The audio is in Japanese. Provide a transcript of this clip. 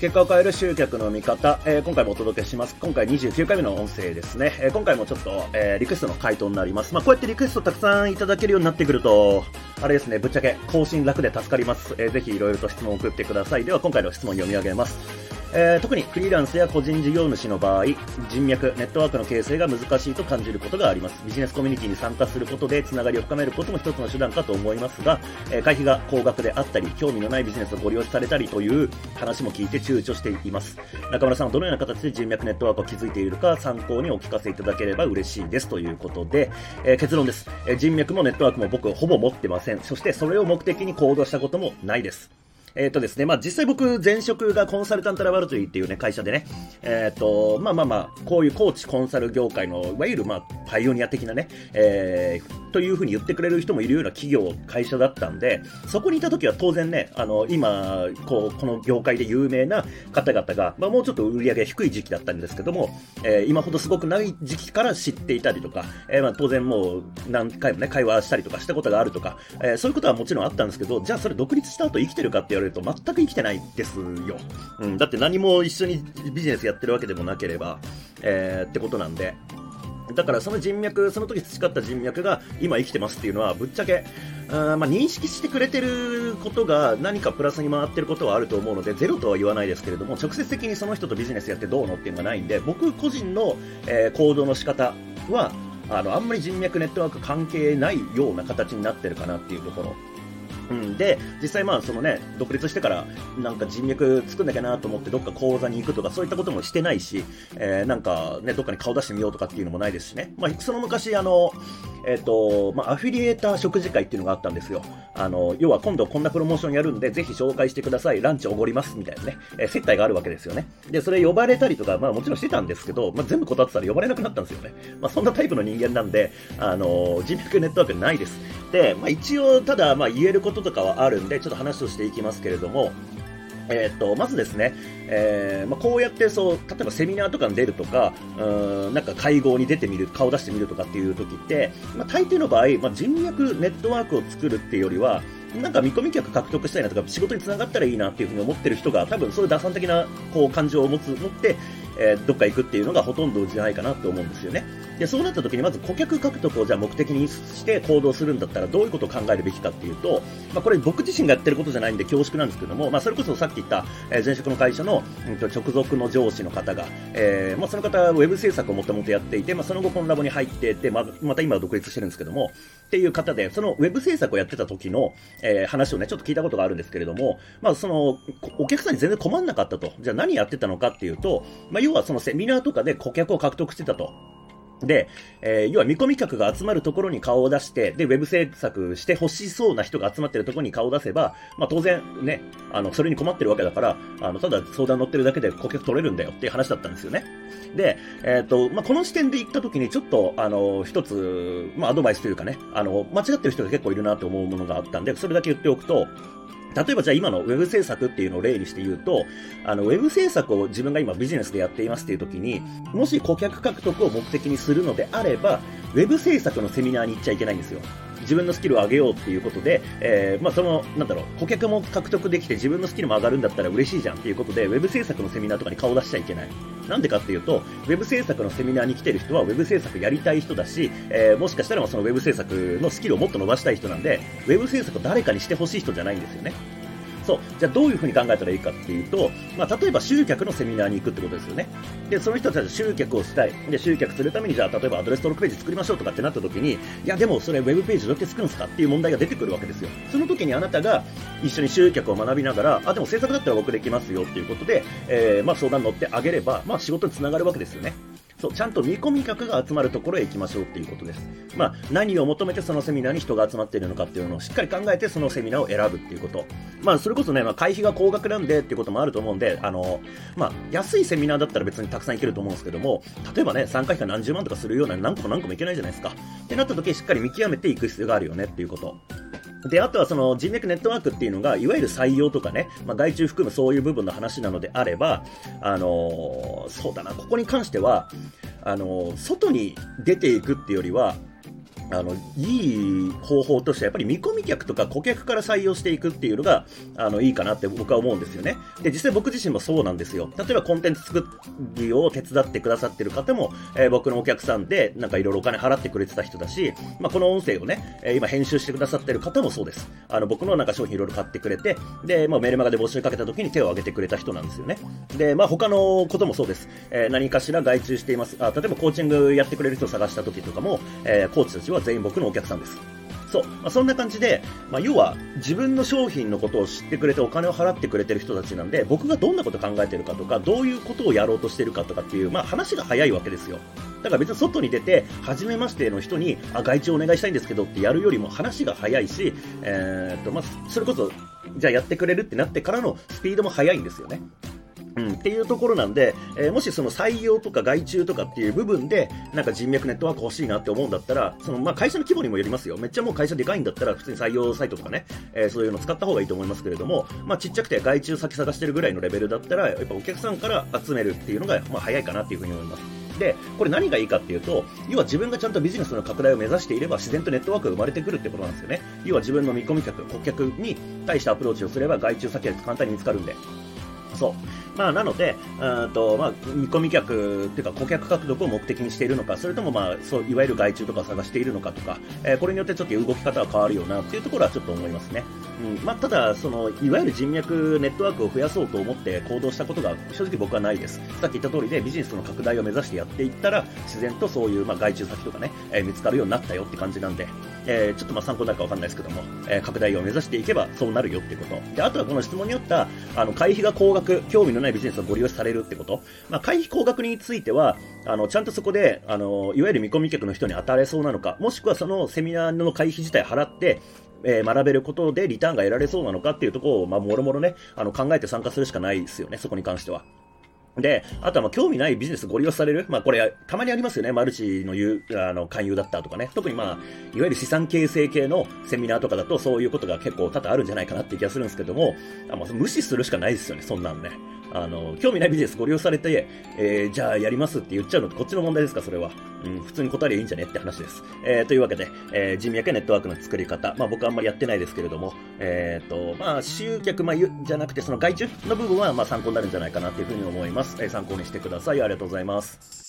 結果を変える集客の見方、えー、今回もお届けします。今回29回目の音声ですね。えー、今回もちょっと、えー、リクエストの回答になります。まあ、こうやってリクエストたくさんいただけるようになってくると、あれですね、ぶっちゃけ更新楽で助かります。えー、ぜひいろいろと質問を送ってください。では今回の質問読み上げます。えー、特にフリーランスや個人事業主の場合、人脈、ネットワークの形成が難しいと感じることがあります。ビジネスコミュニティに参加することでつながりを深めることも一つの手段かと思いますが、えー、会費が高額であったり、興味のないビジネスをご利用されたりという話も聞いて躊躇しています。中村さんはどのような形で人脈ネットワークを築いているか参考にお聞かせいただければ嬉しいですということで、えー、結論です、え人脈もネットワークも僕ほぼ持ってません。そしてそれを目的に行動したこともないです。えっ、ー、とですね、まあ、実際僕、前職がコンサルタントラバルトリーっていうね、会社でね、えっ、ー、と、まあまあまあ、こういうコーチコンサル業界の、いわゆるまあ、パイオニア的なね、えー、というふうに言ってくれる人もいるような企業、会社だったんで、そこにいた時は当然ね、あの、今、こう、この業界で有名な方々が、まあもうちょっと売り上げ低い時期だったんですけども、えー、今ほどすごくない時期から知っていたりとか、えー、まあ当然もう何回もね、会話したりとかしたことがあるとか、えー、そういうことはもちろんあったんですけど、じゃあそれ独立した後生きてるかって言われると全く生きてないですよ。うん、だって何も一緒にビジネスやってるわけでもなければ、えー、ってことなんで、だからその人脈、その時培った人脈が今生きてますっていうのは、ぶっちゃけ、あまあ、認識してくれてることが何かプラスに回ってることはあると思うので、ゼロとは言わないですけれども、直接的にその人とビジネスやってどうのっていうのがないんで、僕個人の、えー、行動の仕方は、あの、あんまり人脈ネットワーク関係ないような形になってるかなっていうところうん、で、実際まあそのね、独立してからなんか人脈作んなきゃなと思ってどっか講座に行くとかそういったこともしてないし、えー、なんかね、どっかに顔出してみようとかっていうのもないですしね。まあその昔あの、えっ、ー、と、まあアフィリエーター食事会っていうのがあったんですよ。あの、要は今度こんなプロモーションやるんでぜひ紹介してください。ランチおごりますみたいなね、えー、接待があるわけですよね。で、それ呼ばれたりとか、まあもちろんしてたんですけど、まあ全部断ってたら呼ばれなくなったんですよね。まあそんなタイプの人間なんで、あの、人脈ネットワークないです。で、まあ一応ただまあ言えることとかはあるんで、ちょっと話をしていきますけれども、えー、と、まずですね、えー、まあ、こうやってそう、例えばセミナーとかに出るとか、うん、なんか会合に出てみる、顔出してみるとかっていう時って、まあ、大抵の場合、まあ、人脈、ネットワークを作るっていうよりは、なんか見込み客獲得したいなとか、仕事につながったらいいなっていうふうに思ってる人が、多分そういう打算的なこう感情を持つ、持って、えー、どっか行くっていうのがほとんどじゃないかなと思うんですよね。で、そうなった時にまず顧客獲得をじゃあ目的にして行動するんだったらどういうことを考えるべきかっていうと、まあ、これ僕自身がやってることじゃないんで恐縮なんですけども、まあ、それこそさっき言った、え、前職の会社の、うん、直属の上司の方が、えー、まあ、その方はウェブ制作をもともとやっていて、まあ、その後このラボに入ってて、まあ、また今は独立してるんですけども、っていう方で、そのウェブ制作をやってた時の、えー、話をね、ちょっと聞いたことがあるんですけれども、まあ、その、お客さんに全然困んなかったと。じゃあ何やってたのかっていうと、まあ、要はそのセミナーとかで顧客を獲得してたと。で、えー、要は見込み客が集まるところに顔を出して、で、ウェブ制作して欲しそうな人が集まってるところに顔を出せば、まあ当然ね、あの、それに困ってるわけだから、あの、ただ相談乗ってるだけで顧客取れるんだよっていう話だったんですよね。で、えっ、ー、と、まあこの視点で言った時にちょっと、あの、一つ、まあアドバイスというかね、あの、間違ってる人が結構いるなと思うものがあったんで、それだけ言っておくと、例えばじゃあ今のウェブ制作っていうのを例にして言うと、あの、ウェブ制作を自分が今ビジネスでやっていますっていう時に、もし顧客獲得を目的にするのであれば、web 制作のセミナーに行っちゃいけないんですよ。自分のスキルを上げようっていうことで、えー、まあその、なんだろう、顧客も獲得できて自分のスキルも上がるんだったら嬉しいじゃんっていうことで、ウェブ制作のセミナーとかに顔出しちゃいけない。なんでかっていうと、ウェブ制作のセミナーに来てる人は、ウェブ制作やりたい人だし、えー、もしかしたらそのウェブ制作のスキルをもっと伸ばしたい人なんで、ウェブ制作を誰かにしてほしい人じゃないんですよね。そう。じゃあどういうふうに考えたらいいかっていうと、まあ、例えば集客のセミナーに行くってことですよね。で、その人たち集客をしたい。で、集客するために、じゃあ例えばアドレス登録ページ作りましょうとかってなった時に、いや、でもそれウェブページどうやって作るんですかっていう問題が出てくるわけですよ。その時にあなたが一緒に集客を学びながら、あ、でも制作だったら僕できますよっていうことで、えー、まあ相談乗ってあげれば、まあ仕事につながるわけですよね。そう、ちゃんと見込み客が集まるところへ行きましょうっていうことです。まあ、何を求めてそのセミナーに人が集まっているのかっていうのをしっかり考えてそのセミナーを選ぶっていうこと。まあ、それこそね、まあ、会費が高額なんでっていうこともあると思うんで、あの、まあ、安いセミナーだったら別にたくさん行けると思うんですけども、例えばね、参加費が何十万とかするような何個も何個もいけないじゃないですか。ってなった時しっかり見極めていく必要があるよねっていうこと。で、あとはその人脈ネットワークっていうのが、いわゆる採用とかね、まあ、外注含むそういう部分の話なのであれば、あのー、そうだな、ここに関しては、あのー、外に出ていくっていうよりは、あの、いい方法としては、やっぱり見込み客とか顧客から採用していくっていうのが、あの、いいかなって僕は思うんですよね。で、実際僕自身もそうなんですよ。例えばコンテンツ作りを手伝ってくださってる方も、えー、僕のお客さんで、なんかいろいろお金払ってくれてた人だし、まあ、この音声をね、えー、今編集してくださってる方もそうです。あの、僕のなんか商品いろいろ買ってくれて、で、まあ、メルマガで募集かけた時に手を挙げてくれた人なんですよね。で、まあ、他のこともそうです。えー、何かしら外注しています。あ、例えばコーチングやってくれる人を探した時とかも、え、コーチたちはは全員僕のお客さんです。そう。まあ、そんな感じで、まあ、要は自分の商品のことを知ってくれてお金を払ってくれてる人たちなんで、僕がどんなこと考えてるかとか、どういうことをやろうとしてるかとかっていう、まあ、話が早いわけですよ。だから別に外に出て、初めましての人に、あ、外注お願いしたいんですけどってやるよりも話が早いし、えー、っと、まあ、それこそ、じゃあやってくれるってなってからのスピードも速いんですよね。うん、っていうところなんで、えー、もしその採用とか外注とかっていう部分で、なんか人脈ネットワーク欲しいなって思うんだったら、そのまあ会社の規模にもよりますよ。めっちゃもう会社でかいんだったら、普通に採用サイトとかね、えー、そういうの使った方がいいと思いますけれども、まあちっちゃくて外注先探してるぐらいのレベルだったら、やっぱお客さんから集めるっていうのが、まあ早いかなっていうふうに思います。で、これ何がいいかっていうと、要は自分がちゃんとビジネスの拡大を目指していれば自然とネットワークが生まれてくるってことなんですよね。要は自分の見込み客、顧客に対してアプローチをすれば外注先が簡単に見つかるんで。そう。まあ、なので、うんと、まあ、見込み客っていうか顧客獲得を目的にしているのか、それともまあ、そう、いわゆる外注とかを探しているのかとか、えー、これによってちょっと動き方は変わるよなっていうところはちょっと思いますね。うん。まあ、ただ、その、いわゆる人脈、ネットワークを増やそうと思って行動したことが正直僕はないです。さっき言った通りでビジネスの拡大を目指してやっていったら、自然とそういう、まあ、外注先とかね、えー、見つかるようになったよって感じなんで、えー、ちょっとまあ参考になるかわかんないですけども、えー、拡大を目指していけばそうなるよってこと。で、あとはこの質問によった、あの、会費が高額、興味のないビジネスをご利用されるってこと。まあ、会費高額については、あの、ちゃんとそこで、あの、いわゆる見込み客の人に当たれそうなのか、もしくはそのセミナーの会費自体払って、えー、学べることでリターンが得られそうなのかっていうところを、まあ、もろもろね、あの、考えて参加するしかないですよね、そこに関しては。で、あとはまあ興味ないビジネスご利用される。まあこれ、たまにありますよね。マルチの言う、あの、勧誘だったとかね。特にまあ、いわゆる資産形成系のセミナーとかだとそういうことが結構多々あるんじゃないかなって気がするんですけども、あまあ、無視するしかないですよね、そんなんね。あの、興味ないビジネスご利用されて、えー、じゃあやりますって言っちゃうのこっちの問題ですか、それは。うん、普通に答えりゃいいんじゃねって話です。えー、というわけで、えー、人脈やネットワークの作り方、まあ僕はあんまりやってないですけれども、えっ、ー、と、まあ集客、まあ、じゃなくてその外注の部分は、まあ参考になるんじゃないかなというふうに思います。えー、参考にしてください。ありがとうございます。